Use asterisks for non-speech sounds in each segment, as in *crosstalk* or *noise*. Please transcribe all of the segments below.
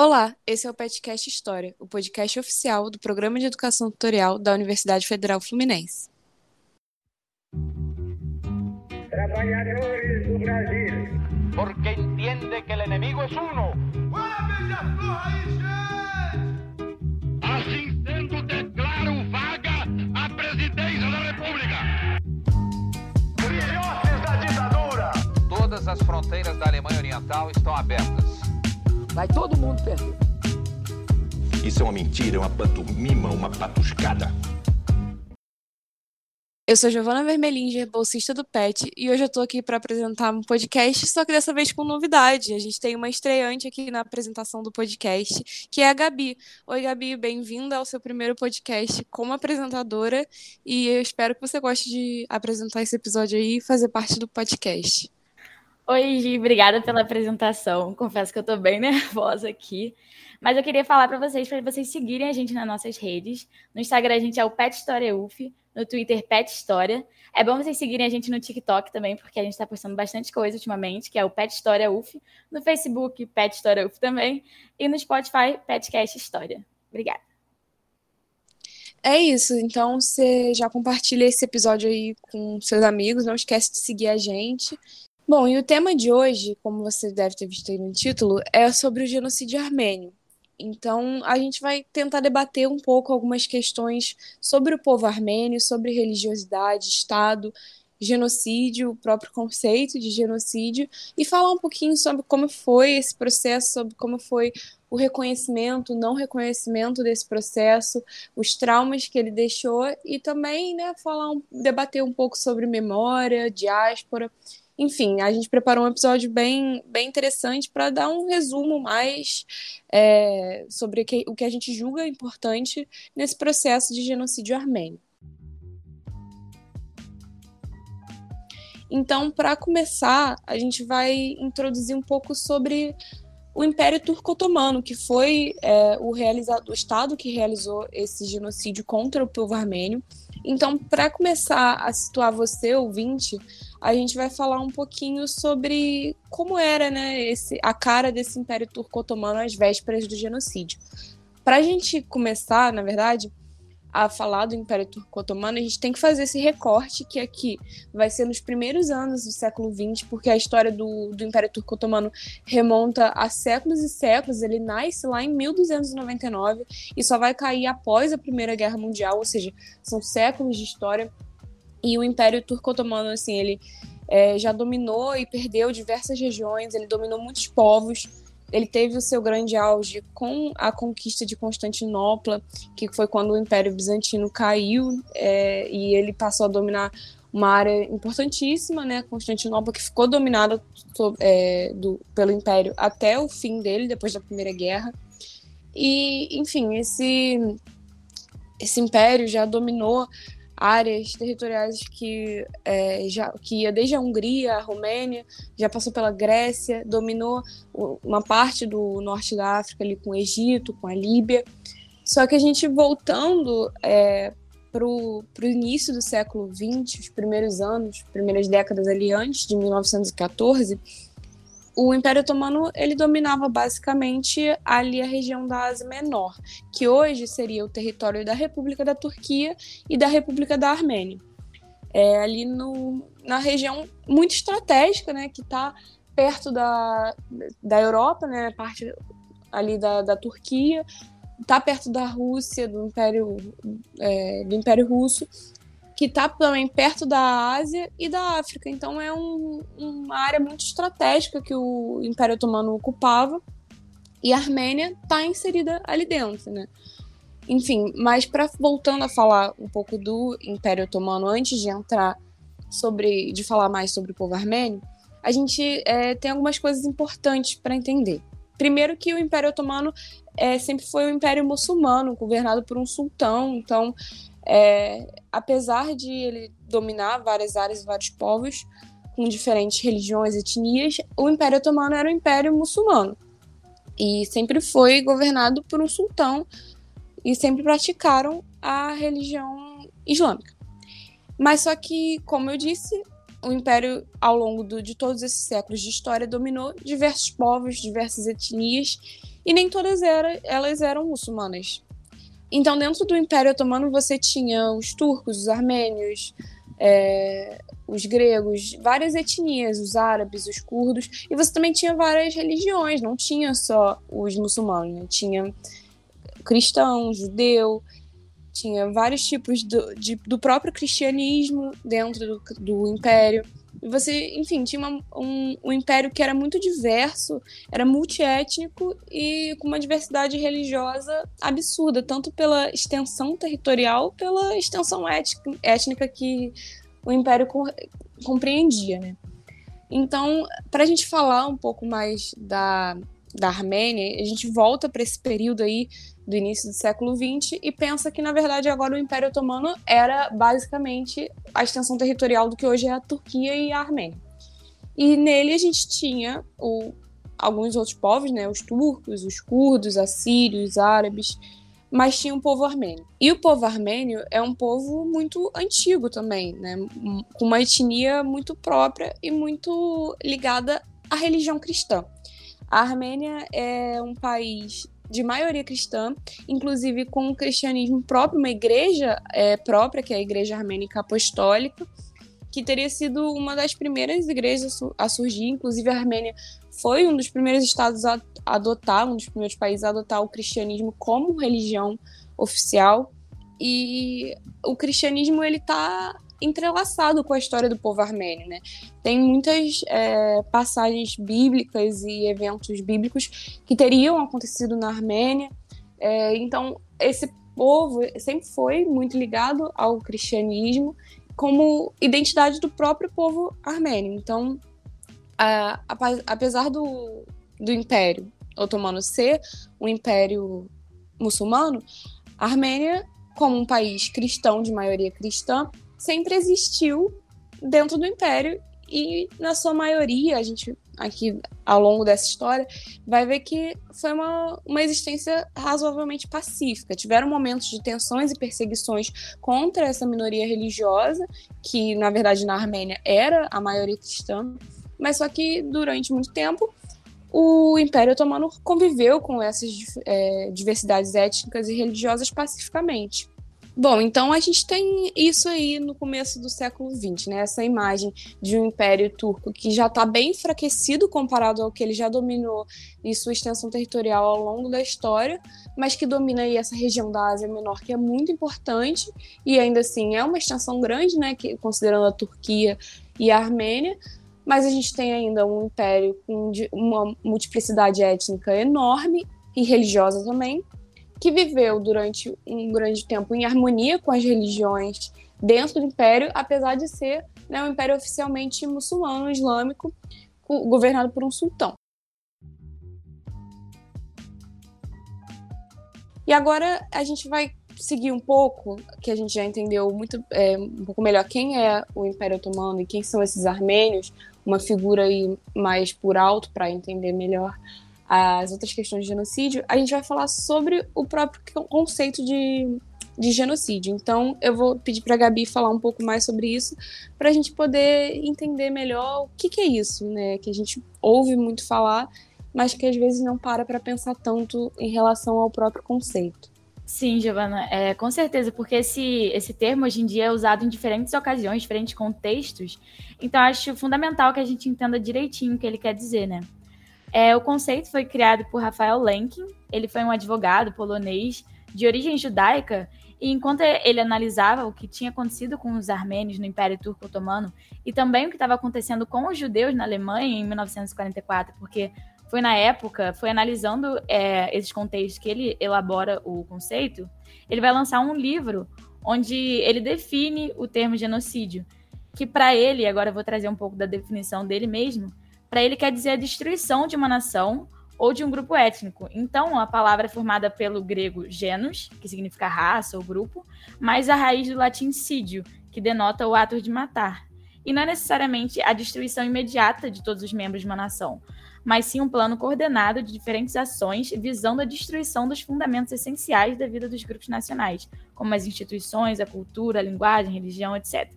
Olá, esse é o Petcast História, o podcast oficial do Programa de Educação Tutorial da Universidade Federal Fluminense. Trabalhadores do Brasil. Porque entiende que o inimigo é uno. Assim sendo, declaro vaga a presidência da República. Filhotes da ditadura. Todas as fronteiras da Alemanha Oriental estão abertas. Vai todo mundo perder. Isso é uma mentira, é uma pantomima, uma patuscada. Eu sou Giovana Vermelinger, bolsista do PET, e hoje eu tô aqui para apresentar um podcast, só que dessa vez com novidade. A gente tem uma estreante aqui na apresentação do podcast, que é a Gabi. Oi, Gabi, bem-vinda ao seu primeiro podcast como apresentadora, e eu espero que você goste de apresentar esse episódio aí e fazer parte do podcast. Oi, Gi, obrigada pela apresentação. Confesso que eu tô bem *laughs* nervosa aqui. Mas eu queria falar para vocês, para vocês seguirem a gente nas nossas redes. No Instagram a gente é o Pet História UF, no Twitter Pet História. É bom vocês seguirem a gente no TikTok também, porque a gente está postando bastante coisa ultimamente, que é o Pet História UF. No Facebook, Pet História UF também. E no Spotify, Petcast História. Obrigada. É isso, então você já compartilha esse episódio aí com seus amigos, não esquece de seguir a gente. Bom, e o tema de hoje, como você deve ter visto aí no título, é sobre o genocídio armênio. Então, a gente vai tentar debater um pouco algumas questões sobre o povo armênio, sobre religiosidade, Estado, genocídio, o próprio conceito de genocídio, e falar um pouquinho sobre como foi esse processo, sobre como foi o reconhecimento, o não reconhecimento desse processo, os traumas que ele deixou, e também né, falar debater um pouco sobre memória, diáspora enfim, a gente preparou um episódio bem, bem interessante para dar um resumo mais é, sobre que, o que a gente julga importante nesse processo de genocídio armênio. Então, para começar, a gente vai introduzir um pouco sobre o Império Turco-Otomano, que foi é, o, o Estado que realizou esse genocídio contra o povo armênio. Então, para começar a situar você, ouvinte, a gente vai falar um pouquinho sobre como era né, esse, a cara desse Império Turco-Otomano às vésperas do genocídio. Para a gente começar, na verdade, a falar do Império Turco-Otomano, a gente tem que fazer esse recorte, que aqui vai ser nos primeiros anos do século XX, porque a história do, do Império Turco-Otomano remonta a séculos e séculos, ele nasce lá em 1299 e só vai cair após a Primeira Guerra Mundial, ou seja, são séculos de história e o Império Turco-Otomano, assim, ele é, já dominou e perdeu diversas regiões, ele dominou muitos povos. Ele teve o seu grande auge com a conquista de Constantinopla, que foi quando o Império Bizantino caiu é, e ele passou a dominar uma área importantíssima, né? Constantinopla, que ficou dominada é, do, pelo Império até o fim dele, depois da Primeira Guerra. E, enfim, esse, esse império já dominou áreas territoriais que, é, já, que ia desde a Hungria, a Romênia, já passou pela Grécia, dominou uma parte do norte da África ali com o Egito, com a Líbia. Só que a gente voltando é, para o início do século XX, os primeiros anos, primeiras décadas ali antes de 1914, o Império Otomano ele dominava basicamente ali a região da Ásia Menor, que hoje seria o território da República da Turquia e da República da Armênia. É ali no, na região muito estratégica, né, que está perto da, da Europa, né, parte ali da, da Turquia, está perto da Rússia, do Império, é, do Império Russo, que está também perto da Ásia e da África. Então é um, uma área muito estratégica que o Império Otomano ocupava e a Armênia está inserida ali dentro, né? Enfim, mas para voltando a falar um pouco do Império Otomano antes de entrar sobre, de falar mais sobre o povo armênio, a gente é, tem algumas coisas importantes para entender. Primeiro que o Império Otomano é, sempre foi um império muçulmano, governado por um sultão, então é, apesar de ele dominar várias áreas vários povos com diferentes religiões etnias, o Império Otomano era um império muçulmano e sempre foi governado por um sultão e sempre praticaram a religião islâmica. Mas só que, como eu disse, o império, ao longo do, de todos esses séculos de história, dominou diversos povos, diversas etnias, e nem todas era, elas eram muçulmanas. Então, dentro do Império Otomano, você tinha os turcos, os armênios, é, os gregos, várias etnias, os árabes, os curdos, e você também tinha várias religiões, não tinha só os muçulmanos, né? tinha cristão, judeu, tinha vários tipos do, de, do próprio cristianismo dentro do, do império. Você, enfim, tinha uma, um, um império que era muito diverso, era multiétnico e com uma diversidade religiosa absurda, tanto pela extensão territorial, pela extensão étnica, étnica que o império co compreendia, né? Então, para a gente falar um pouco mais da, da Armênia, a gente volta para esse período aí do início do século XX e pensa que, na verdade, agora o Império Otomano era basicamente a extensão territorial do que hoje é a Turquia e a Armênia. E nele a gente tinha o, alguns outros povos, né, os turcos, os curdos, assírios, árabes, mas tinha um povo armênio. E o povo armênio é um povo muito antigo também, né, com uma etnia muito própria e muito ligada à religião cristã. A Armênia é um país de maioria cristã, inclusive com o cristianismo próprio, uma igreja é, própria, que é a Igreja Armênica Apostólica, que teria sido uma das primeiras igrejas a surgir. Inclusive, a Armênia foi um dos primeiros estados a adotar, um dos primeiros países a adotar o cristianismo como religião oficial. E o cristianismo ele está entrelaçado com a história do povo armênio, né? Tem muitas é, passagens bíblicas e eventos bíblicos que teriam acontecido na Armênia. É, então, esse povo sempre foi muito ligado ao cristianismo como identidade do próprio povo armênio. Então, a, apesar do, do Império Otomano ser um império muçulmano, a Armênia, como um país cristão de maioria cristã, sempre existiu dentro do Império e, na sua maioria, a gente aqui ao longo dessa história vai ver que foi uma, uma existência razoavelmente pacífica. Tiveram momentos de tensões e perseguições contra essa minoria religiosa, que na verdade na Armênia era a maioria cristã, mas só que durante muito tempo o Império Otomano conviveu com essas é, diversidades étnicas e religiosas pacificamente. Bom, então a gente tem isso aí no começo do século XX, né? Essa imagem de um império turco que já está bem enfraquecido comparado ao que ele já dominou em sua extensão territorial ao longo da história, mas que domina aí essa região da Ásia Menor que é muito importante e ainda assim é uma extensão grande, né? Que, considerando a Turquia e a Armênia, mas a gente tem ainda um império com uma multiplicidade étnica enorme e religiosa também, que viveu durante um grande tempo em harmonia com as religiões dentro do império, apesar de ser né, um império oficialmente muçulmano, islâmico, governado por um sultão. E agora a gente vai seguir um pouco, que a gente já entendeu muito é, um pouco melhor quem é o Império Otomano e quem são esses armênios, uma figura aí mais por alto para entender melhor as outras questões de genocídio, a gente vai falar sobre o próprio conceito de, de genocídio. Então, eu vou pedir para a Gabi falar um pouco mais sobre isso, para a gente poder entender melhor o que, que é isso, né? Que a gente ouve muito falar, mas que às vezes não para para pensar tanto em relação ao próprio conceito. Sim, Giovana, é, com certeza, porque esse, esse termo hoje em dia é usado em diferentes ocasiões, diferentes contextos, então acho fundamental que a gente entenda direitinho o que ele quer dizer, né? É, o conceito foi criado por Rafael Lenkin, ele foi um advogado polonês de origem judaica, e enquanto ele analisava o que tinha acontecido com os armênios no Império Turco Otomano e também o que estava acontecendo com os judeus na Alemanha em 1944, porque foi na época, foi analisando é, esses contextos que ele elabora o conceito, ele vai lançar um livro onde ele define o termo genocídio, que para ele, agora eu vou trazer um pouco da definição dele mesmo, para ele quer dizer a destruição de uma nação ou de um grupo étnico. Então, a palavra é formada pelo grego genus, que significa raça ou grupo, mais a raiz do latim sídio, que denota o ato de matar. E não é necessariamente a destruição imediata de todos os membros de uma nação, mas sim um plano coordenado de diferentes ações visando a destruição dos fundamentos essenciais da vida dos grupos nacionais, como as instituições, a cultura, a linguagem, a religião, etc.,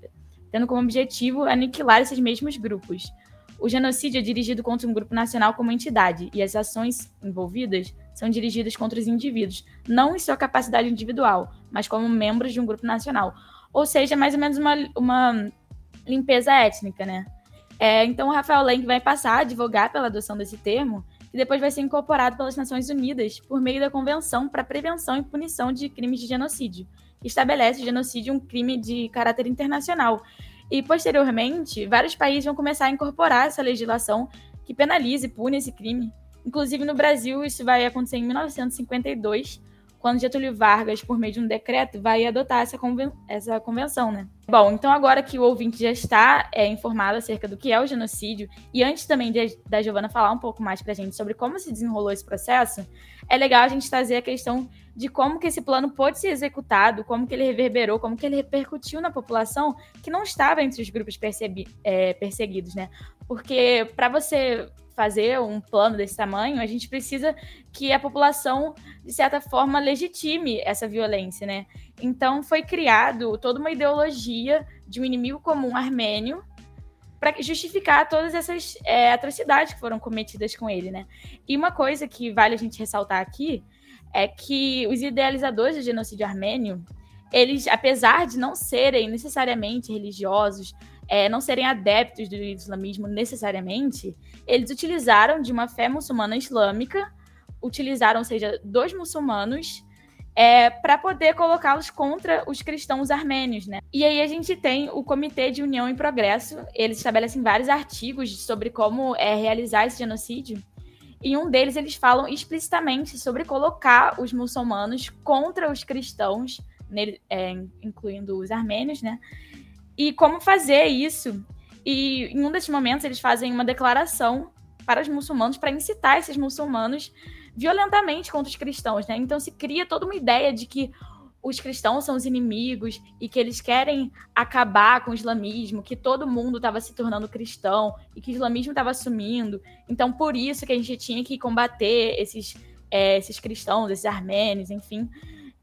tendo como objetivo aniquilar esses mesmos grupos. O genocídio é dirigido contra um grupo nacional como entidade, e as ações envolvidas são dirigidas contra os indivíduos, não em sua capacidade individual, mas como membros de um grupo nacional. Ou seja, é mais ou menos uma, uma limpeza étnica, né? É, então, o Rafael Lenk vai passar a advogar pela adoção desse termo, que depois vai ser incorporado pelas Nações Unidas por meio da Convenção para Prevenção e Punição de Crimes de Genocídio, que estabelece o genocídio um crime de caráter internacional. E, posteriormente, vários países vão começar a incorporar essa legislação que penaliza e pune esse crime. Inclusive, no Brasil, isso vai acontecer em 1952, quando Getúlio Vargas, por meio de um decreto, vai adotar essa, conven essa convenção, né? Bom, então agora que o ouvinte já está é, informado acerca do que é o genocídio, e antes também de, da Giovana falar um pouco mais pra gente sobre como se desenrolou esse processo, é legal a gente trazer a questão de como que esse plano pôde ser executado, como que ele reverberou, como que ele repercutiu na população que não estava entre os grupos é, perseguidos, né? Porque para você fazer um plano desse tamanho, a gente precisa que a população, de certa forma, legitime essa violência, né? Então foi criado toda uma ideologia de um inimigo comum armênio para justificar todas essas é, atrocidades que foram cometidas com ele, né? E uma coisa que vale a gente ressaltar aqui é que os idealizadores do genocídio armênio, eles, apesar de não serem necessariamente religiosos, é, não serem adeptos do islamismo necessariamente, eles utilizaram de uma fé muçulmana islâmica, utilizaram, ou seja, dos muçulmanos, é, para poder colocá-los contra os cristãos armênios, né? E aí a gente tem o Comitê de União e Progresso, eles estabelecem vários artigos sobre como é, realizar esse genocídio, e um deles eles falam explicitamente sobre colocar os muçulmanos contra os cristãos, nele, é, incluindo os armênios, né? E como fazer isso. E em um desses momentos eles fazem uma declaração para os muçulmanos para incitar esses muçulmanos violentamente contra os cristãos, né? Então se cria toda uma ideia de que os cristãos são os inimigos e que eles querem acabar com o islamismo, que todo mundo estava se tornando cristão e que o islamismo estava sumindo. Então, por isso que a gente tinha que combater esses, é, esses cristãos, esses armênios, enfim.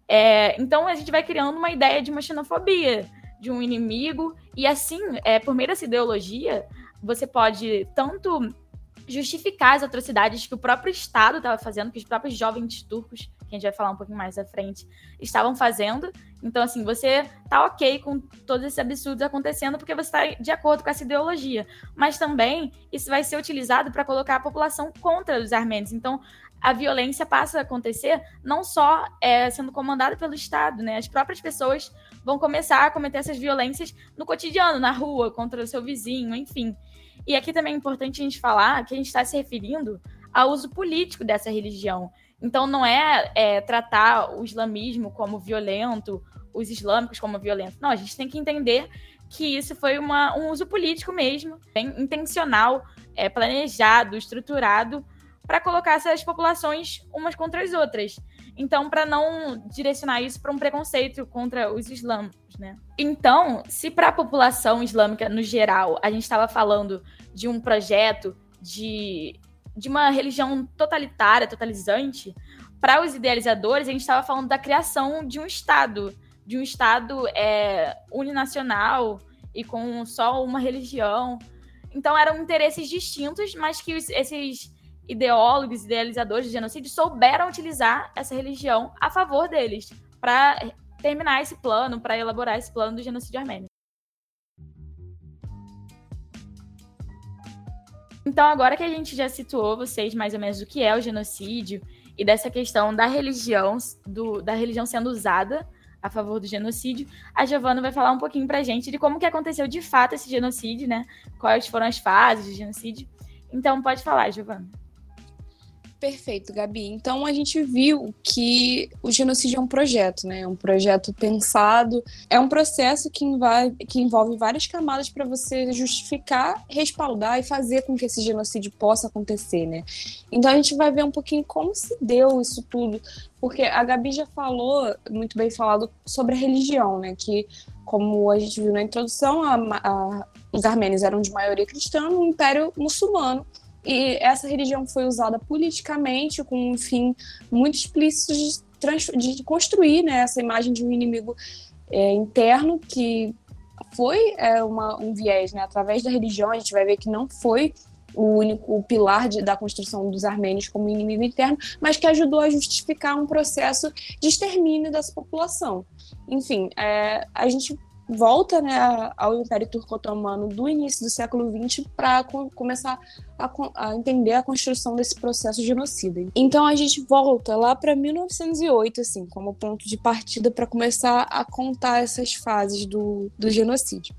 É, então, a gente vai criando uma ideia de uma xenofobia de um inimigo. E assim, é, por meio dessa ideologia, você pode tanto justificar as atrocidades que o próprio Estado estava fazendo, que os próprios jovens turcos, que a gente vai falar um pouquinho mais à frente, estavam fazendo. Então, assim, você tá ok com todos esses absurdos acontecendo porque você está de acordo com essa ideologia. Mas também isso vai ser utilizado para colocar a população contra os armênios. Então, a violência passa a acontecer não só é, sendo comandada pelo Estado, né? As próprias pessoas vão começar a cometer essas violências no cotidiano, na rua, contra o seu vizinho, enfim. E aqui também é importante a gente falar que a gente está se referindo ao uso político dessa religião. Então não é, é tratar o islamismo como violento, os islâmicos como violentos. Não, a gente tem que entender que isso foi uma, um uso político mesmo, bem intencional, é, planejado, estruturado para colocar essas populações umas contra as outras. Então, para não direcionar isso para um preconceito contra os islâmicos, né? Então, se para a população islâmica no geral a gente estava falando de um projeto de, de uma religião totalitária, totalizante, para os idealizadores a gente estava falando da criação de um Estado, de um Estado é, uninacional e com só uma religião. Então, eram interesses distintos, mas que os, esses ideólogos, idealizadores de genocídio souberam utilizar essa religião a favor deles para terminar esse plano, para elaborar esse plano do genocídio armênio. Então, agora que a gente já situou vocês mais ou menos o que é o genocídio e dessa questão da religião, do, da religião sendo usada a favor do genocídio, a Giovana vai falar um pouquinho pra gente de como que aconteceu de fato esse genocídio, né? Quais foram as fases do genocídio. Então, pode falar, Giovana. Perfeito, Gabi. Então a gente viu que o genocídio é um projeto, né? É um projeto pensado, é um processo que envolve, que envolve várias camadas para você justificar, respaldar e fazer com que esse genocídio possa acontecer, né? Então a gente vai ver um pouquinho como se deu isso tudo, porque a Gabi já falou, muito bem falado, sobre a religião, né? Que, como a gente viu na introdução, a, a, os armênios eram de maioria cristã no Império Muçulmano e essa religião foi usada politicamente com um fim muito explícito de, de construir né, essa imagem de um inimigo é, interno que foi é, uma, um viés, né? Através da religião, a gente vai ver que não foi o único pilar de, da construção dos armênios como inimigo interno, mas que ajudou a justificar um processo de extermínio dessa população. Enfim, é, a gente volta né, ao Império Turco-Otomano do início do século XX para co começar a, a, entender a construção desse processo genocida. Então a gente volta lá para 1908, assim, como ponto de partida para começar a contar essas fases do, do genocídio.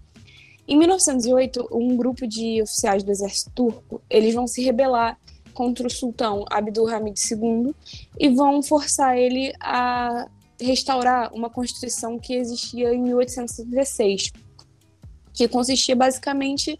Em 1908, um grupo de oficiais do exército turco, eles vão se rebelar contra o sultão Abdulhamid II e vão forçar ele a restaurar uma constituição que existia em 1876, que consistia basicamente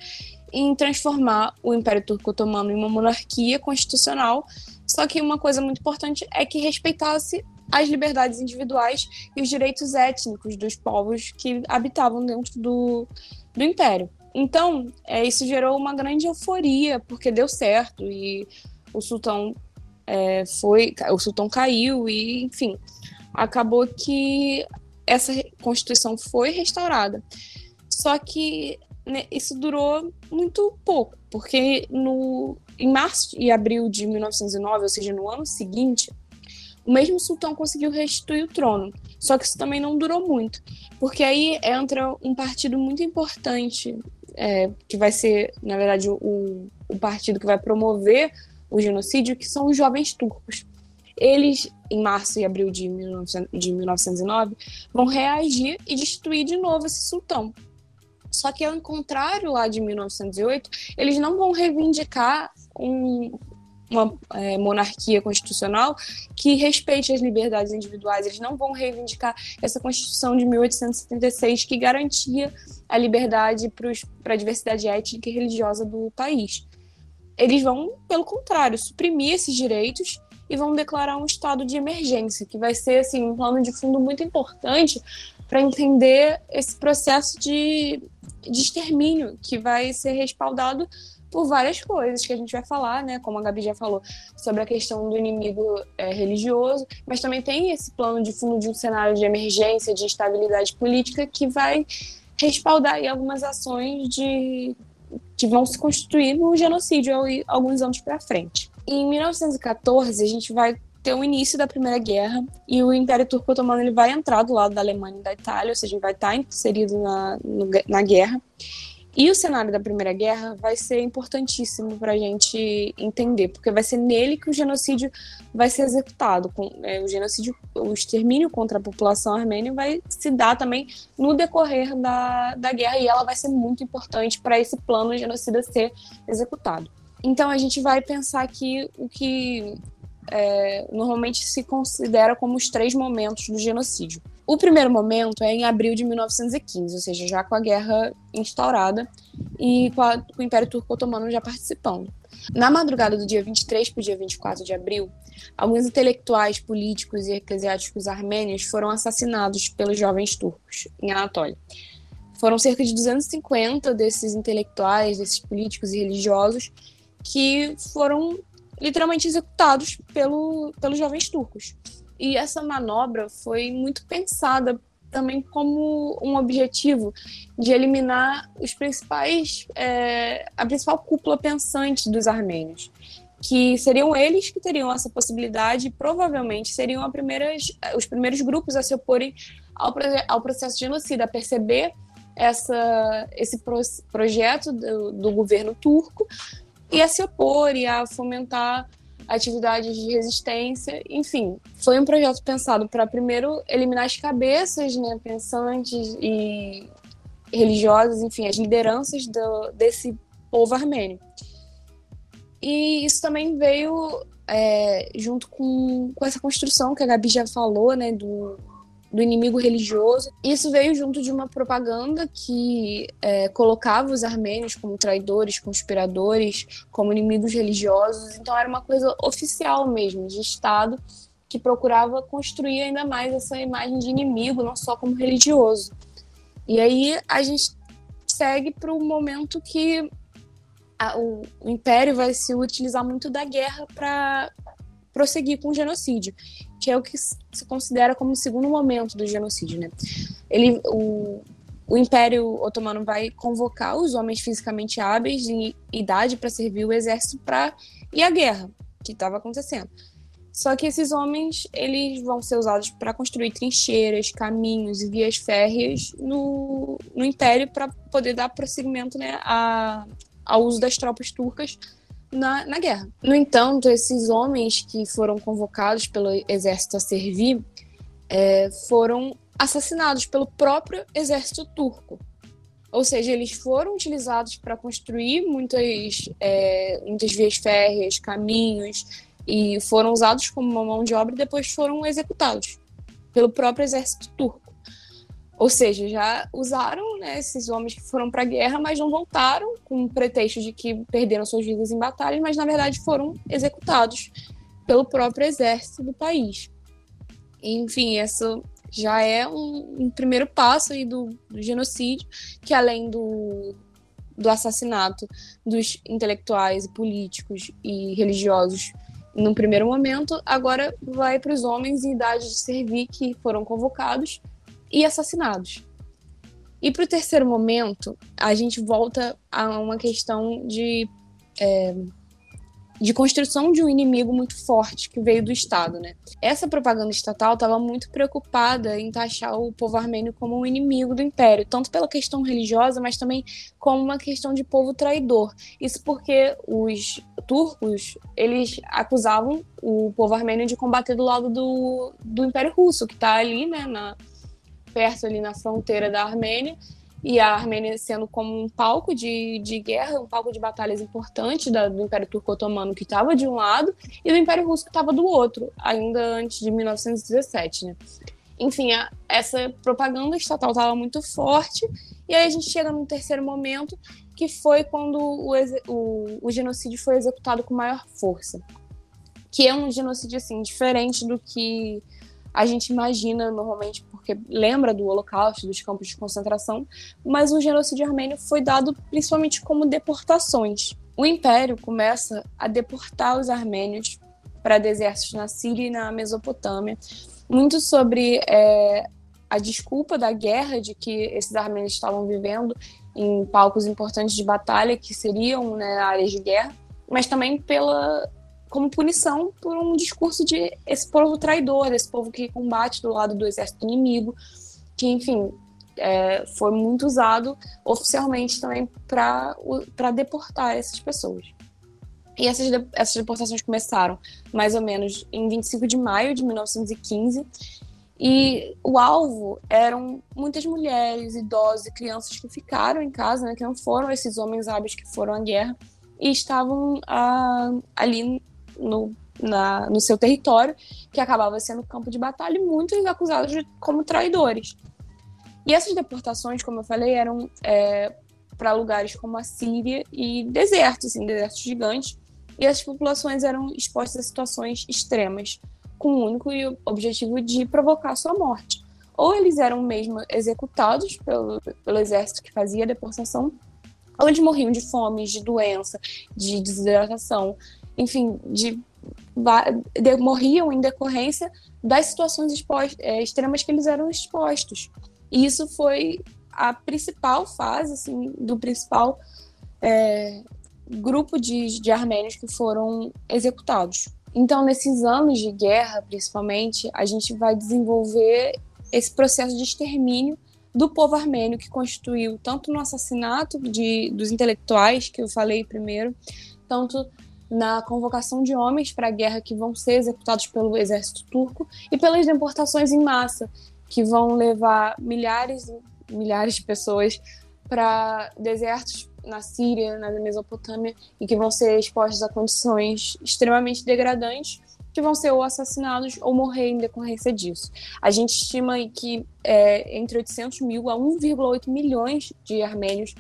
em transformar o Império Turco Otomano em uma monarquia constitucional, só que uma coisa muito importante é que respeitasse as liberdades individuais e os direitos étnicos dos povos que habitavam dentro do, do Império. Então, é, isso gerou uma grande euforia, porque deu certo e o sultão é, foi, o sultão caiu e, enfim, acabou que essa constituição foi restaurada. Só que né, isso durou muito pouco, porque no, em março e abril de 1909, ou seja, no ano seguinte, o mesmo sultão conseguiu restituir o trono. Só que isso também não durou muito, porque aí entra um partido muito importante, é, que vai ser, na verdade, o, o partido que vai promover o genocídio, que são os jovens turcos. Eles, em março e abril de, 1900, de 1909, vão reagir e destruir de novo esse sultão. Só que, ao contrário lá de 1908, eles não vão reivindicar um, uma é, monarquia constitucional que respeite as liberdades individuais. Eles não vão reivindicar essa Constituição de 1876 que garantia a liberdade para a diversidade étnica e religiosa do país. Eles vão, pelo contrário, suprimir esses direitos e vão declarar um estado de emergência, que vai ser assim um plano de fundo muito importante para entender esse processo de, de extermínio que vai ser respaldado por várias coisas que a gente vai falar, né? Como a Gabi já falou, sobre a questão do inimigo é, religioso, mas também tem esse plano de fundo de um cenário de emergência, de instabilidade política, que vai respaldar aí algumas ações de que vão se constituir no genocídio alguns anos para frente. Em 1914, a gente vai ter o início da Primeira Guerra e o Império Turco Otomano ele vai entrar do lado da Alemanha e da Itália, ou seja, vai estar inserido na, na guerra. E o cenário da Primeira Guerra vai ser importantíssimo para a gente entender, porque vai ser nele que o genocídio vai ser executado. Com, é, o genocídio, o extermínio contra a população armênia vai se dar também no decorrer da, da guerra e ela vai ser muito importante para esse plano genocida ser executado. Então a gente vai pensar aqui o que é, normalmente se considera como os três momentos do genocídio. O primeiro momento é em abril de 1915, ou seja, já com a guerra instaurada e com, a, com o Império Turco Otomano já participando. Na madrugada do dia 23 para o dia 24 de abril, alguns intelectuais, políticos e eclesiásticos armênios foram assassinados pelos jovens turcos em Anatólia. Foram cerca de 250 desses intelectuais, desses políticos e religiosos que foram literalmente executados pelo, pelos jovens turcos. E essa manobra foi muito pensada também como um objetivo de eliminar os principais é, a principal cúpula pensante dos armênios que seriam eles que teriam essa possibilidade e provavelmente seriam primeiras, os primeiros grupos a se oporem ao, ao processo de genocida, a perceber essa, esse pro, projeto do, do governo turco e a se opor e a fomentar atividades de resistência, enfim, foi um projeto pensado para primeiro eliminar as cabeças, né, pensantes e religiosas, enfim, as lideranças do, desse povo armênio. E isso também veio é, junto com, com essa construção que a Gabi já falou, né, do, do inimigo religioso. Isso veio junto de uma propaganda que é, colocava os armênios como traidores, conspiradores, como inimigos religiosos. Então era uma coisa oficial mesmo, de Estado, que procurava construir ainda mais essa imagem de inimigo, não só como religioso. E aí a gente segue para o momento que a, o, o Império vai se utilizar muito da guerra para prosseguir com o genocídio que é o que se considera como o segundo momento do genocídio, né? Ele, o, o Império Otomano vai convocar os homens fisicamente hábeis de idade para servir o exército para ir à guerra que estava acontecendo. Só que esses homens eles vão ser usados para construir trincheiras, caminhos e vias férreas no, no Império para poder dar prosseguimento né, a, ao uso das tropas turcas na, na guerra. No entanto, esses homens que foram convocados pelo exército a servir é, foram assassinados pelo próprio exército turco. Ou seja, eles foram utilizados para construir muitas, é, muitas vias férreas, caminhos, e foram usados como uma mão de obra e depois foram executados pelo próprio exército turco. Ou seja, já usaram né, esses homens que foram para a guerra, mas não voltaram com o pretexto de que perderam suas vidas em batalhas, mas na verdade foram executados pelo próprio exército do país. Enfim, essa já é um, um primeiro passo aí do, do, genocídio, que além do, do assassinato dos intelectuais, políticos e religiosos num primeiro momento, agora vai para os homens em idade de servir que foram convocados e assassinados. E para o terceiro momento, a gente volta a uma questão de é, de construção de um inimigo muito forte que veio do Estado, né? Essa propaganda estatal estava muito preocupada em taxar o povo armênio como um inimigo do Império, tanto pela questão religiosa, mas também como uma questão de povo traidor. Isso porque os turcos, eles acusavam o povo armênio de combater do lado do, do Império Russo, que está ali, né, na, perto ali na fronteira da Armênia, e a Armênia sendo como um palco de, de guerra, um palco de batalhas importante da, do Império Turco-Otomano, que estava de um lado, e do Império Russo, que estava do outro, ainda antes de 1917, né? Enfim, a, essa propaganda estatal estava muito forte, e aí a gente chega num terceiro momento, que foi quando o, o, o genocídio foi executado com maior força. Que é um genocídio, assim, diferente do que a gente imagina normalmente porque lembra do Holocausto, dos campos de concentração, mas o genocídio armênio foi dado principalmente como deportações. O Império começa a deportar os armênios para desertos na Síria e na Mesopotâmia, muito sobre é, a desculpa da guerra de que esses armênios estavam vivendo em palcos importantes de batalha, que seriam né, áreas de guerra, mas também pela como punição por um discurso de esse povo traidor, desse povo que combate do lado do exército inimigo, que, enfim, é, foi muito usado oficialmente também para deportar essas pessoas. E essas, essas deportações começaram mais ou menos em 25 de maio de 1915. E o alvo eram muitas mulheres, idosos e crianças que ficaram em casa, né, que não foram esses homens hábeis que foram à guerra, e estavam ah, ali no, na, no seu território, que acabava sendo campo de batalha, e muitos acusados de, como traidores. E essas deportações, como eu falei, eram é, para lugares como a Síria e desertos, assim, desertos gigantes, e as populações eram expostas a situações extremas, com o único objetivo de provocar sua morte. Ou eles eram mesmo executados pelo, pelo exército que fazia a deportação, ou eles morriam de fome, de doença, de desidratação, enfim, de, de, morriam em decorrência das situações é, extremas que eles eram expostos. E isso foi a principal fase, assim, do principal é, grupo de, de armênios que foram executados. Então, nesses anos de guerra, principalmente, a gente vai desenvolver esse processo de extermínio do povo armênio que constituiu tanto no assassinato de, dos intelectuais, que eu falei primeiro, tanto na convocação de homens para a guerra que vão ser executados pelo exército turco e pelas deportações em massa que vão levar milhares e milhares de pessoas para desertos na Síria, na Mesopotâmia e que vão ser expostos a condições extremamente degradantes que vão ser ou assassinados ou morrer em decorrência disso. A gente estima que é, entre 800 mil a 1,8 milhões de armênios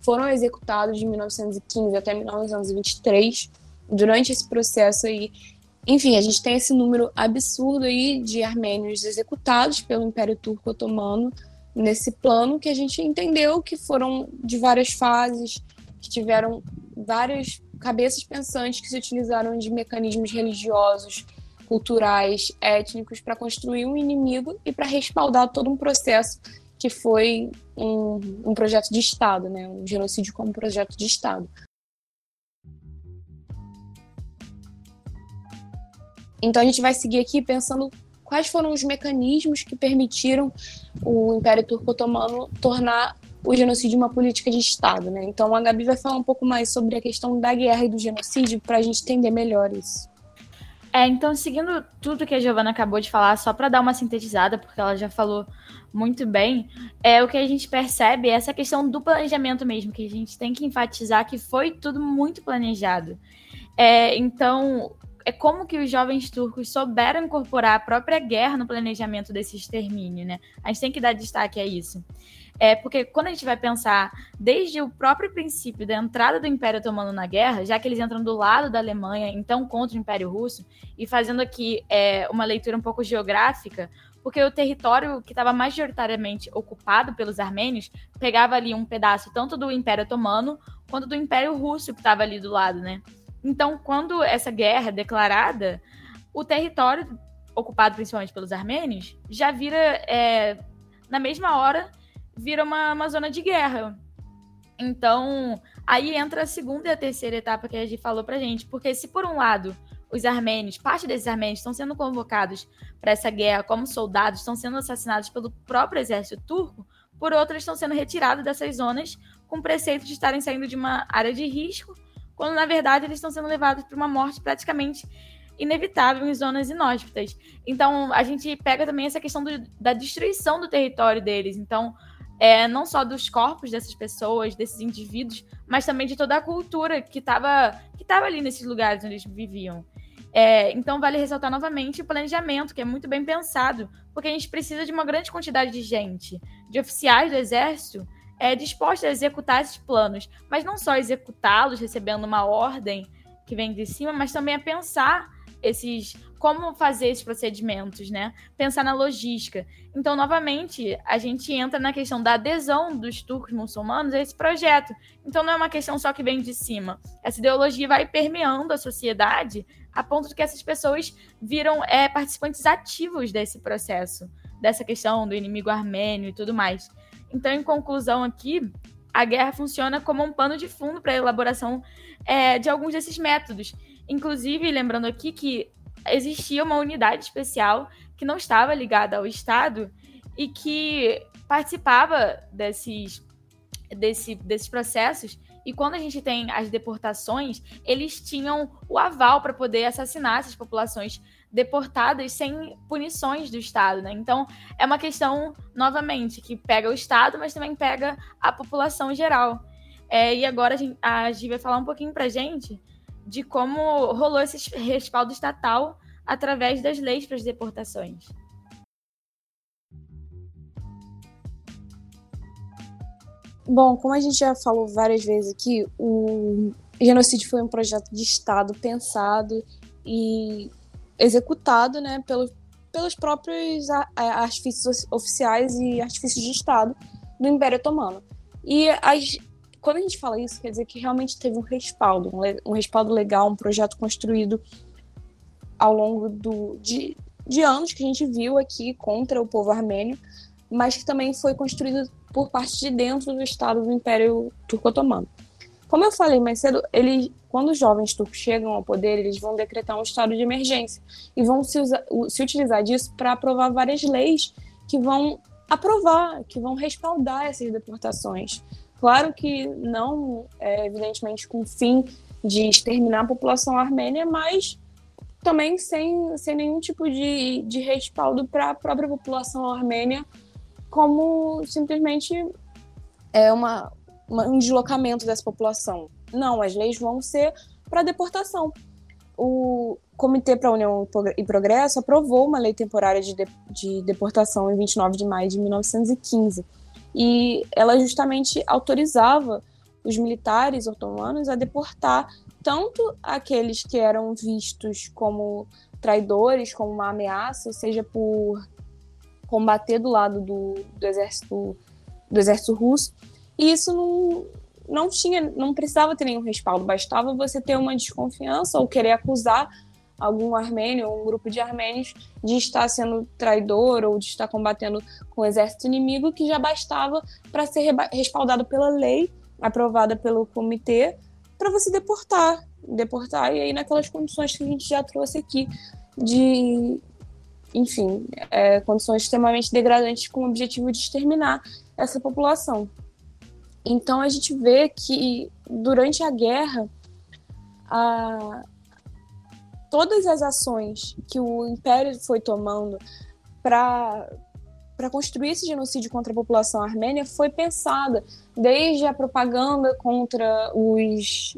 foram executados de 1915 até 1923 durante esse processo aí. Enfim, a gente tem esse número absurdo aí de armênios executados pelo Império Turco Otomano nesse plano que a gente entendeu que foram de várias fases, que tiveram várias cabeças pensantes que se utilizaram de mecanismos religiosos, culturais, étnicos para construir um inimigo e para respaldar todo um processo que foi um, um projeto de Estado, né? um genocídio como projeto de Estado. Então a gente vai seguir aqui pensando quais foram os mecanismos que permitiram o Império Turco-Otomano tornar o genocídio uma política de Estado. Né? Então a Gabi vai falar um pouco mais sobre a questão da guerra e do genocídio para a gente entender melhor isso. É, então, seguindo tudo que a Giovana acabou de falar, só para dar uma sintetizada, porque ela já falou muito bem, é o que a gente percebe é essa questão do planejamento mesmo, que a gente tem que enfatizar que foi tudo muito planejado. É, então, é como que os jovens turcos souberam incorporar a própria guerra no planejamento desse extermínio, né? A gente tem que dar destaque a isso. É porque quando a gente vai pensar desde o próprio princípio da entrada do Império Otomano na guerra, já que eles entram do lado da Alemanha, então contra o Império Russo, e fazendo aqui é, uma leitura um pouco geográfica, porque o território que estava majoritariamente ocupado pelos armênios pegava ali um pedaço tanto do Império Otomano quanto do Império Russo que estava ali do lado, né? Então, quando essa guerra é declarada, o território ocupado principalmente pelos armênios já vira, é, na mesma hora, vira uma, uma zona de guerra. Então, aí entra a segunda e a terceira etapa que a gente falou pra gente. Porque se por um lado os armênios, parte desses armênios estão sendo convocados para essa guerra como soldados, estão sendo assassinados pelo próprio exército turco, por outro, estão sendo retirados dessas zonas com preceito de estarem saindo de uma área de risco, quando na verdade eles estão sendo levados para uma morte praticamente inevitável em zonas inóspitas. Então, a gente pega também essa questão do, da destruição do território deles. Então, é, não só dos corpos dessas pessoas, desses indivíduos, mas também de toda a cultura que estava que tava ali nesses lugares onde eles viviam. É, então, vale ressaltar novamente o planejamento, que é muito bem pensado, porque a gente precisa de uma grande quantidade de gente, de oficiais do exército, é, dispostos a executar esses planos, mas não só executá-los recebendo uma ordem que vem de cima, mas também a pensar esses como fazer esses procedimentos, né? Pensar na logística. Então, novamente, a gente entra na questão da adesão dos turcos muçulmanos a esse projeto. Então, não é uma questão só que vem de cima. Essa ideologia vai permeando a sociedade a ponto de que essas pessoas viram é, participantes ativos desse processo, dessa questão do inimigo armênio e tudo mais. Então, em conclusão aqui, a guerra funciona como um pano de fundo para a elaboração é, de alguns desses métodos. Inclusive, lembrando aqui que existia uma unidade especial que não estava ligada ao Estado e que participava desses, desse, desses processos. E quando a gente tem as deportações, eles tinham o aval para poder assassinar essas populações deportadas sem punições do Estado, né? Então, é uma questão, novamente, que pega o Estado, mas também pega a população geral. É, e agora a, gente, a Gi vai falar um pouquinho para gente de como rolou esse respaldo estatal através das leis para as deportações. Bom, como a gente já falou várias vezes aqui, o genocídio foi um projeto de Estado pensado e executado né, pelo, pelos próprios artifícios oficiais e artifícios de Estado do Império Otomano. E as, quando a gente fala isso, quer dizer que realmente teve um respaldo, um, respaldo legal, um projeto construído ao longo do, de, de anos que a gente viu aqui contra o povo armênio, mas que também foi construído por parte de dentro do Estado do Império Turco-Otomano. Como eu falei mais cedo, ele, quando os jovens turcos chegam ao poder, eles vão decretar um estado de emergência e vão se, usar, se utilizar disso para aprovar várias leis que vão aprovar, que vão respaldar essas deportações. Claro que não, é, evidentemente, com o fim de exterminar a população armênia, mas também sem, sem nenhum tipo de, de respaldo para a própria população armênia, como simplesmente é uma, uma, um deslocamento dessa população. Não, as leis vão ser para deportação. O Comitê para a União e Progresso aprovou uma lei temporária de, de, de deportação em 29 de maio de 1915 e ela justamente autorizava os militares otomanos a deportar tanto aqueles que eram vistos como traidores, como uma ameaça, seja por combater do lado do, do exército do exército russo, e isso não, não tinha, não precisava ter nenhum respaldo, bastava você ter uma desconfiança ou querer acusar algum armênio ou um grupo de armênios de estar sendo traidor ou de estar combatendo com o exército inimigo, que já bastava para ser respaldado pela lei aprovada pelo comitê para você deportar, deportar e aí naquelas condições que a gente já trouxe aqui de, enfim, é, condições extremamente degradantes com o objetivo de exterminar essa população. Então a gente vê que durante a guerra a, todas as ações que o Império foi tomando para para construir esse genocídio contra a população armênia foi pensada desde a propaganda contra os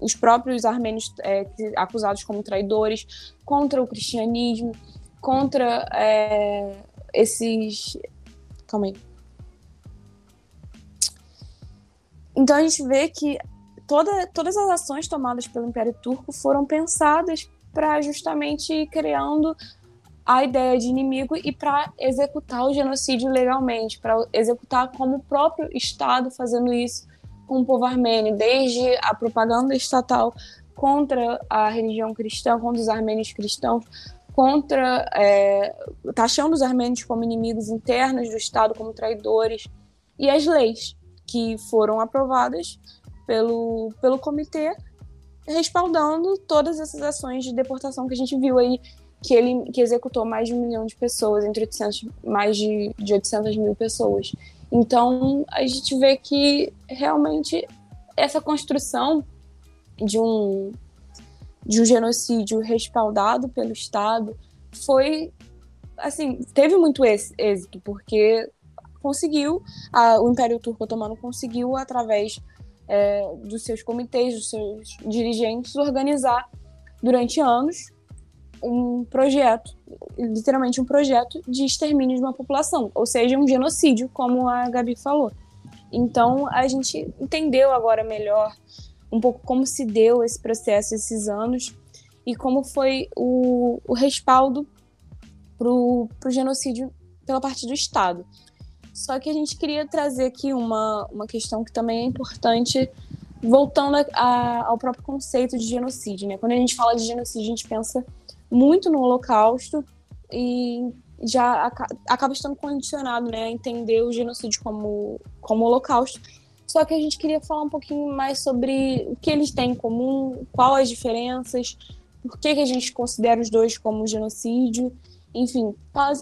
os próprios armênios é, acusados como traidores, contra o cristianismo, contra é, esses. Calma aí. Então a gente vê que toda, todas as ações tomadas pelo Império Turco foram pensadas para justamente criando a ideia de inimigo e para executar o genocídio legalmente, para executar como o próprio Estado fazendo isso com o povo armênio, desde a propaganda estatal contra a religião cristã, contra os armênios cristãos, contra é, taxando os armênios como inimigos internos do Estado, como traidores, e as leis que foram aprovadas pelo, pelo comitê, respaldando todas essas ações de deportação que a gente viu aí, que ele que executou mais de um milhão de pessoas, entre 800, mais de, de 800 mil pessoas. Então, a gente vê que realmente essa construção de um, de um genocídio respaldado pelo Estado foi, assim, teve muito êxito, porque conseguiu, a, o Império Turco Otomano conseguiu, através é, dos seus comitês, dos seus dirigentes, organizar durante anos um projeto, literalmente um projeto de extermínio de uma população, ou seja, um genocídio, como a Gabi falou. Então, a gente entendeu agora melhor um pouco como se deu esse processo esses anos e como foi o, o respaldo para o genocídio pela parte do Estado. Só que a gente queria trazer aqui uma, uma questão que também é importante, voltando a, a, ao próprio conceito de genocídio. Né? Quando a gente fala de genocídio, a gente pensa muito no Holocausto e já acaba estando condicionado né, a entender o genocídio como, como Holocausto. Só que a gente queria falar um pouquinho mais sobre o que eles têm em comum, quais as diferenças, por que, que a gente considera os dois como genocídio, enfim,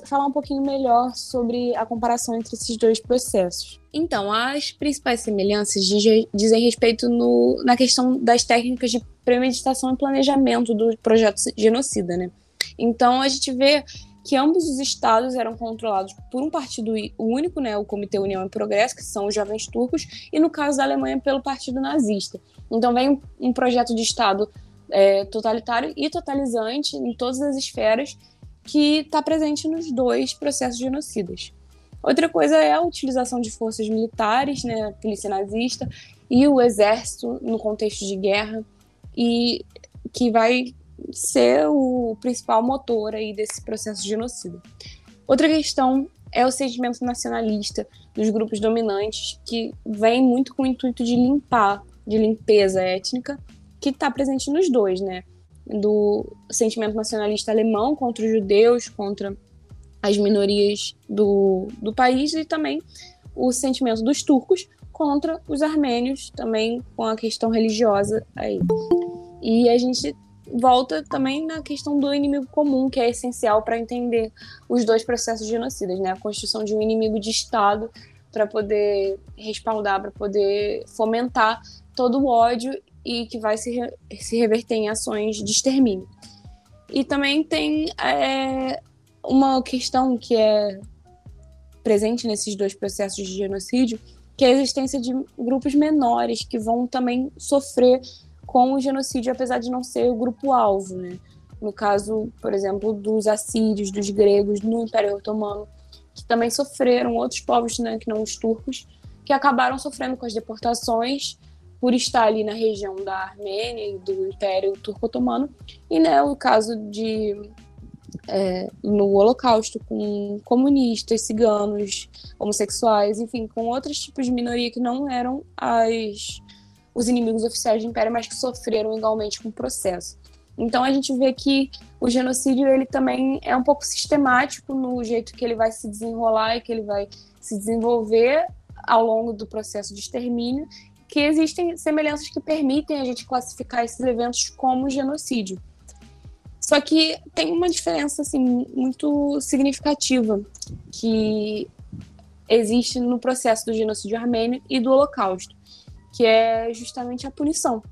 falar um pouquinho melhor sobre a comparação entre esses dois processos. Então, as principais semelhanças dizem respeito no, na questão das técnicas de premeditação e planejamento do projeto genocida, né? Então, a gente vê que ambos os estados eram controlados por um partido único, né, o Comitê União e Progresso, que são os jovens turcos, e no caso da Alemanha, pelo Partido Nazista. Então, vem um projeto de Estado é, totalitário e totalizante em todas as esferas que está presente nos dois processos genocidas. Outra coisa é a utilização de forças militares, né, a polícia nazista e o exército no contexto de guerra, e que vai ser o principal motor aí desse processo de genocida. Outra questão é o sentimento nacionalista dos grupos dominantes, que vem muito com o intuito de limpar, de limpeza étnica, que está presente nos dois, né? Do sentimento nacionalista alemão contra os judeus, contra as minorias do, do país, e também o sentimento dos turcos contra os armênios, também com a questão religiosa aí. E a gente volta também na questão do inimigo comum, que é essencial para entender os dois processos genocidas, né? A construção de um inimigo de Estado para poder respaldar, para poder fomentar todo o ódio e que vai se, re se reverter em ações de extermínio. E também tem é, uma questão que é presente nesses dois processos de genocídio, que é a existência de grupos menores que vão também sofrer com o genocídio, apesar de não ser o grupo-alvo, né? No caso, por exemplo, dos assírios, dos gregos no Império Otomano, que também sofreram, outros povos né, que não os turcos, que acabaram sofrendo com as deportações por estar ali na região da Armênia e do Império Turco-Otomano, e né, o caso de é, no Holocausto com comunistas, ciganos, homossexuais, enfim, com outros tipos de minoria que não eram as os inimigos oficiais do Império, mas que sofreram igualmente com o processo. Então a gente vê que o genocídio ele também é um pouco sistemático no jeito que ele vai se desenrolar e que ele vai se desenvolver ao longo do processo de extermínio, que existem semelhanças que permitem a gente classificar esses eventos como genocídio. Só que tem uma diferença assim muito significativa que existe no processo do genocídio armênio e do Holocausto, que é justamente a punição.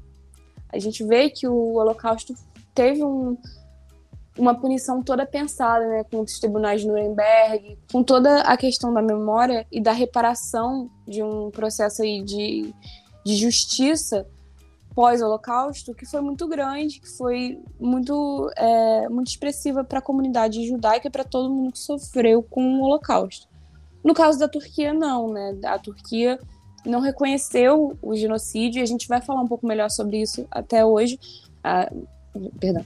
A gente vê que o Holocausto teve um, uma punição toda pensada, né, com os tribunais de Nuremberg, com toda a questão da memória e da reparação de um processo aí de, de justiça pós-Holocausto, que foi muito grande, que foi muito, é, muito expressiva para a comunidade judaica e para todo mundo que sofreu com o Holocausto. No caso da Turquia, não, né? A Turquia não reconheceu o genocídio e a gente vai falar um pouco melhor sobre isso até hoje. Ah, perdão.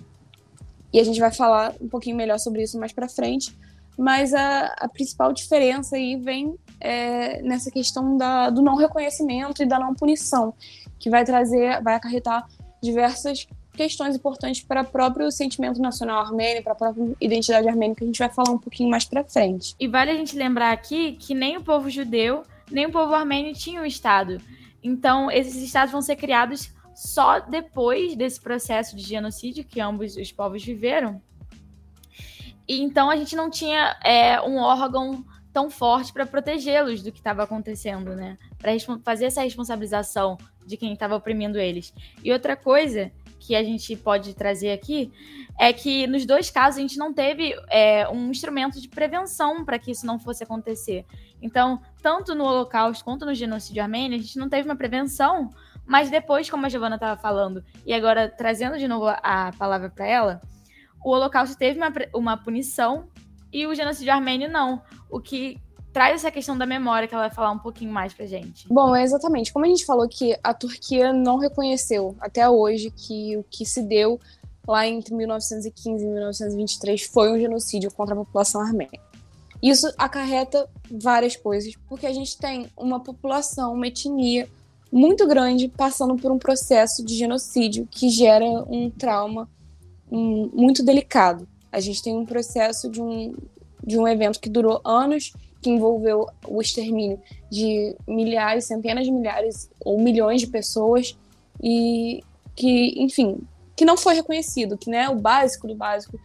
E a gente vai falar um pouquinho melhor sobre isso mais para frente. Mas a, a, principal diferença aí vem é, nessa questão da, do não reconhecimento e da não punição, que vai trazer, vai acarretar diversas questões importantes para o próprio sentimento nacional armênio, para a própria identidade armênia, que a gente vai falar um pouquinho mais para frente. E vale a gente lembrar aqui que nem o povo judeu, nem o povo armênio tinham um Estado. Então, esses Estados vão ser criados só depois desse processo de genocídio que ambos os povos viveram. E então a gente não tinha é, um órgão tão forte para protegê-los do que estava acontecendo, né? Para fazer essa responsabilização de quem estava oprimindo eles. E outra coisa que a gente pode trazer aqui é que nos dois casos a gente não teve é, um instrumento de prevenção para que isso não fosse acontecer. Então, tanto no Holocausto quanto no genocídio armênio, a gente não teve uma prevenção, mas depois, como a Giovana estava falando, e agora trazendo de novo a palavra para ela, o Holocausto teve uma, uma punição e o genocídio armênio não. O que traz essa questão da memória que ela vai falar um pouquinho mais pra gente. Bom, é exatamente. Como a gente falou que a Turquia não reconheceu até hoje que o que se deu lá entre 1915 e 1923 foi um genocídio contra a população armênia. Isso acarreta várias coisas, porque a gente tem uma população, uma etnia muito grande passando por um processo de genocídio que gera um trauma um, muito delicado. A gente tem um processo de um, de um evento que durou anos que envolveu o extermínio de milhares, centenas de milhares ou milhões de pessoas e que, enfim, que não foi reconhecido, que né, o básico do básico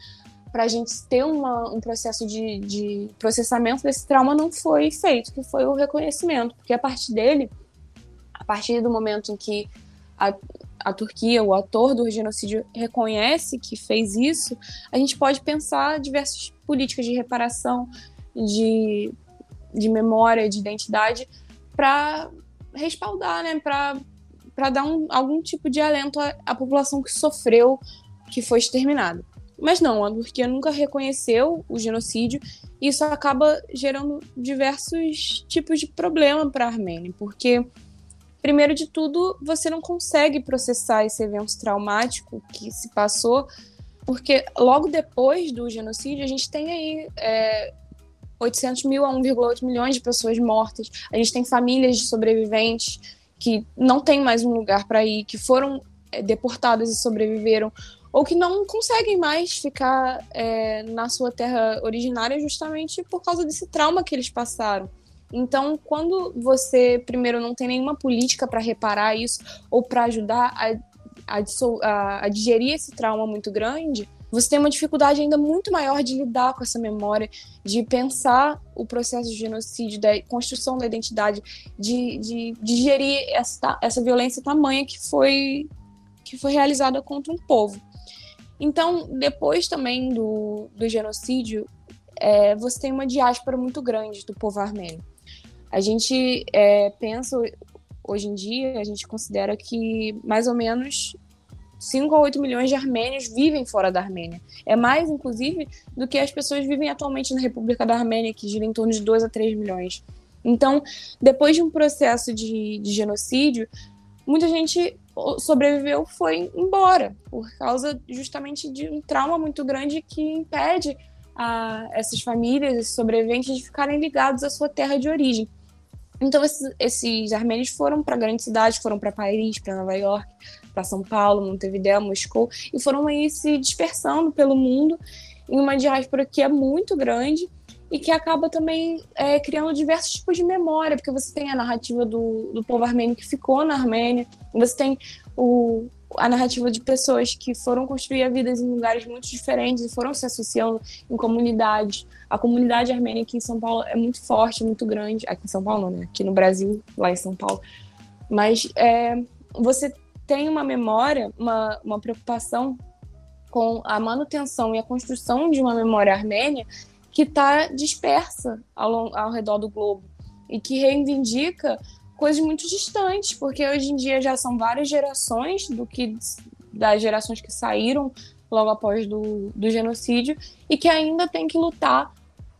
para a gente ter uma, um processo de, de processamento desse trauma não foi feito, que foi o reconhecimento, porque a partir dele, a partir do momento em que a, a Turquia, o ator do genocídio, reconhece que fez isso, a gente pode pensar diversas políticas de reparação, de de memória, de identidade, para respaldar, né? Para dar um, algum tipo de alento à, à população que sofreu, que foi exterminada. Mas não, a Turquia nunca reconheceu o genocídio e isso acaba gerando diversos tipos de problema para a Armênia, porque primeiro de tudo, você não consegue processar esse evento traumático que se passou, porque logo depois do genocídio a gente tem aí é, 800 mil a 1,8 milhões de pessoas mortas. A gente tem famílias de sobreviventes que não têm mais um lugar para ir, que foram é, deportadas e sobreviveram, ou que não conseguem mais ficar é, na sua terra originária justamente por causa desse trauma que eles passaram. Então, quando você, primeiro, não tem nenhuma política para reparar isso ou para ajudar a, a, a, a digerir esse trauma muito grande, você tem uma dificuldade ainda muito maior de lidar com essa memória, de pensar o processo de genocídio, da construção da identidade, de, de, de gerir essa, essa violência tamanha que foi, que foi realizada contra um povo. Então, depois também do, do genocídio, é, você tem uma diáspora muito grande do povo armênio. A gente é, pensa, hoje em dia, a gente considera que mais ou menos 5 a 8 milhões de armênios vivem fora da Armênia. É mais, inclusive, do que as pessoas vivem atualmente na República da Armênia, que gira em torno de 2 a 3 milhões. Então, depois de um processo de, de genocídio, muita gente sobreviveu foi embora, por causa justamente de um trauma muito grande que impede a essas famílias, esses sobreviventes, de ficarem ligados à sua terra de origem. Então, esses, esses armênios foram para grandes cidades, foram para Paris, para Nova York, para São Paulo, Montevideo, Moscou, e foram aí se dispersando pelo mundo em uma diáspora que é muito grande e que acaba também é, criando diversos tipos de memória, porque você tem a narrativa do, do povo armênio que ficou na Armênia, você tem o, a narrativa de pessoas que foram construir a vida em lugares muito diferentes e foram se associando em comunidades. A comunidade armênia aqui em São Paulo é muito forte, muito grande. Aqui em São Paulo, né? Aqui no Brasil, lá em São Paulo. Mas é, você tem uma memória, uma, uma preocupação com a manutenção e a construção de uma memória armênia que está dispersa ao, ao redor do globo e que reivindica coisas muito distantes, porque hoje em dia já são várias gerações do que das gerações que saíram logo após do, do genocídio e que ainda tem que lutar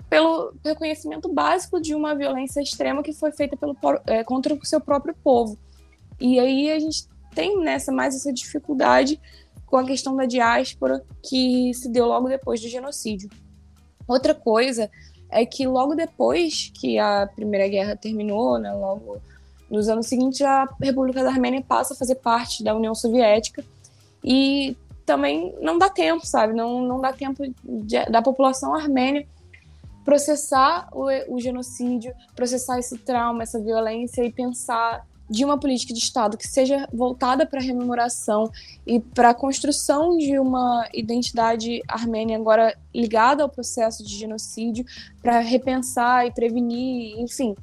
pelo reconhecimento básico de uma violência extrema que foi feita pelo, é, contra o seu próprio povo. E aí a gente tem nessa mais essa dificuldade com a questão da diáspora que se deu logo depois do genocídio. Outra coisa é que logo depois que a Primeira Guerra terminou, né, logo nos anos seguintes, a República da Armênia passa a fazer parte da União Soviética e também não dá tempo, sabe? Não, não dá tempo de, da população armênia processar o, o genocídio, processar esse trauma, essa violência e pensar de uma política de Estado que seja voltada para a rememoração e para a construção de uma identidade armênia agora ligada ao processo de genocídio, para repensar e prevenir, enfim.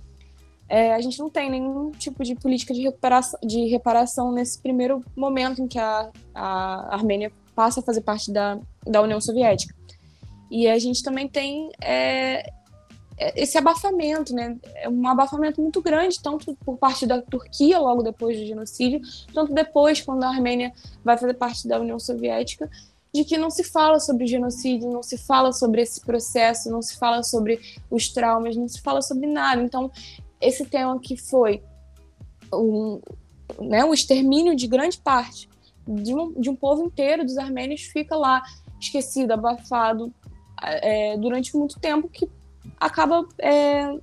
É, a gente não tem nenhum tipo de política de, recuperação, de reparação nesse primeiro momento em que a, a Armênia passa a fazer parte da, da União Soviética. E a gente também tem é, é, esse abafamento, né? É um abafamento muito grande, tanto por parte da Turquia, logo depois do genocídio, tanto depois, quando a Armênia vai fazer parte da União Soviética, de que não se fala sobre genocídio, não se fala sobre esse processo, não se fala sobre os traumas, não se fala sobre nada. Então, esse tema que foi um, né, o extermínio de grande parte de um, de um povo inteiro dos armênios fica lá esquecido, abafado é, durante muito tempo, que acaba é,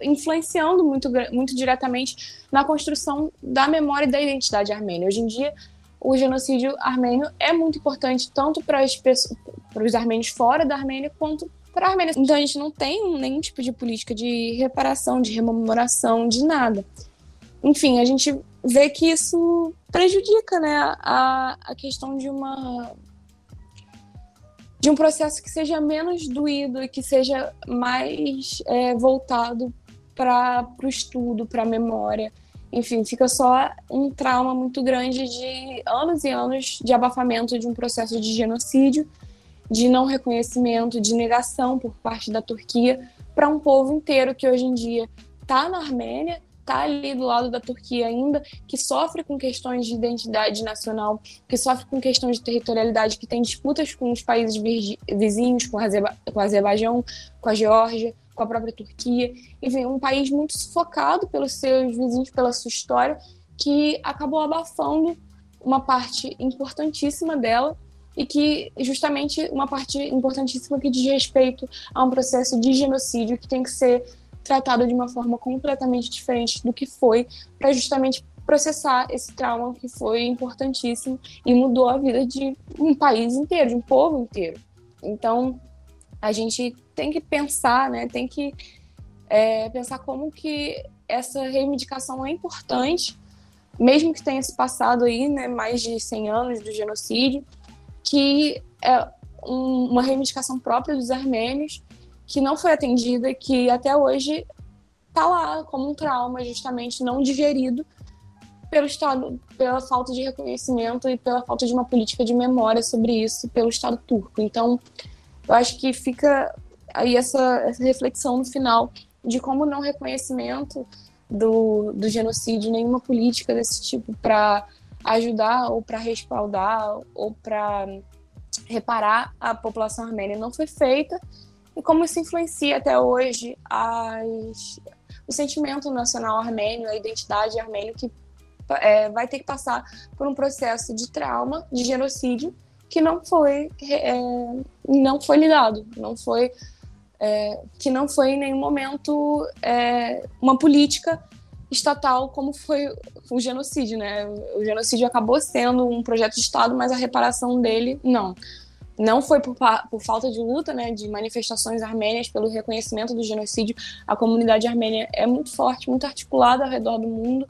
influenciando muito, muito diretamente na construção da memória e da identidade armênia. Hoje em dia, o genocídio armênio é muito importante tanto para, para os armênios fora da Armênia quanto para. Então a gente não tem nenhum tipo de política de reparação, de rememoração, de nada. Enfim, a gente vê que isso prejudica né, a, a questão de uma de um processo que seja menos doído e que seja mais é, voltado para o estudo, para a memória. Enfim, fica só um trauma muito grande de anos e anos de abafamento de um processo de genocídio, de não reconhecimento, de negação por parte da Turquia para um povo inteiro que hoje em dia está na Armênia está ali do lado da Turquia ainda, que sofre com questões de identidade nacional, que sofre com questões de territorialidade, que tem disputas com os países vizinhos, com, Azerba com o Azerbaijão, com a Geórgia, com a própria Turquia. Enfim, um país muito sufocado pelos seus vizinhos, pela sua história, que acabou abafando uma parte importantíssima dela e que justamente uma parte importantíssima que diz respeito a um processo de genocídio que tem que ser tratado de uma forma completamente diferente do que foi, para justamente processar esse trauma que foi importantíssimo e mudou a vida de um país inteiro, de um povo inteiro. Então, a gente tem que pensar, né, tem que é, pensar como que essa reivindicação é importante, mesmo que tenha se passado aí, né, mais de 100 anos do genocídio, que é um, uma reivindicação própria dos armênios que não foi atendida, que até hoje está lá como um trauma, justamente não digerido pelo Estado, pela falta de reconhecimento e pela falta de uma política de memória sobre isso pelo Estado turco. Então, eu acho que fica aí essa, essa reflexão no final de como não reconhecimento do, do genocídio, nenhuma política desse tipo para ajudar ou para respaldar ou para reparar a população armênia não foi feita. E como isso influencia até hoje as, o sentimento nacional armênio, a identidade armênio, que é, vai ter que passar por um processo de trauma, de genocídio, que não foi, é, não foi lidado, não foi, é, que não foi em nenhum momento é, uma política estatal como foi o genocídio, né? O genocídio acabou sendo um projeto de Estado, mas a reparação dele, não. Não foi por, por falta de luta, né, de manifestações armênias pelo reconhecimento do genocídio. A comunidade armênia é muito forte, muito articulada ao redor do mundo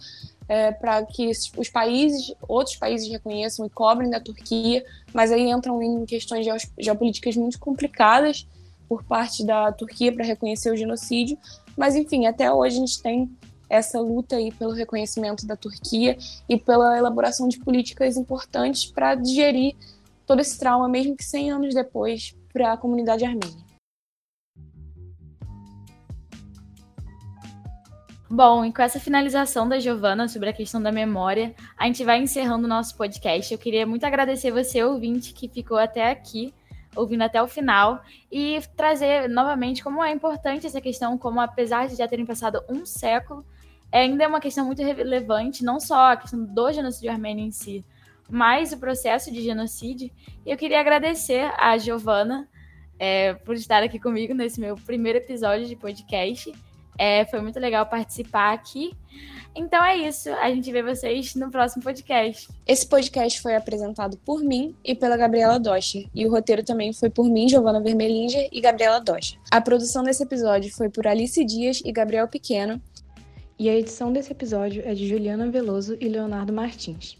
é, para que os países, outros países reconheçam e cobrem da Turquia, mas aí entram em questões geopolíticas muito complicadas por parte da Turquia para reconhecer o genocídio. Mas enfim, até hoje a gente tem essa luta aí pelo reconhecimento da Turquia e pela elaboração de políticas importantes para digerir todo esse trauma, mesmo que 100 anos depois, para a comunidade armênia. Bom, e com essa finalização da Giovana sobre a questão da memória, a gente vai encerrando o nosso podcast. Eu queria muito agradecer você, ouvinte, que ficou até aqui, ouvindo até o final, e trazer novamente como é importante essa questão, como apesar de já terem passado um século, ainda é uma questão muito relevante, não só a questão do genocídio armênio em si, mas o processo de genocídio. E eu queria agradecer a Giovana é, por estar aqui comigo nesse meu primeiro episódio de podcast. É, foi muito legal participar aqui. Então é isso. A gente vê vocês no próximo podcast. Esse podcast foi apresentado por mim e pela Gabriela Docher. E o roteiro também foi por mim, Giovana Vermelinger e Gabriela Docher. A produção desse episódio foi por Alice Dias e Gabriel Pequeno. E a edição desse episódio é de Juliana Veloso e Leonardo Martins.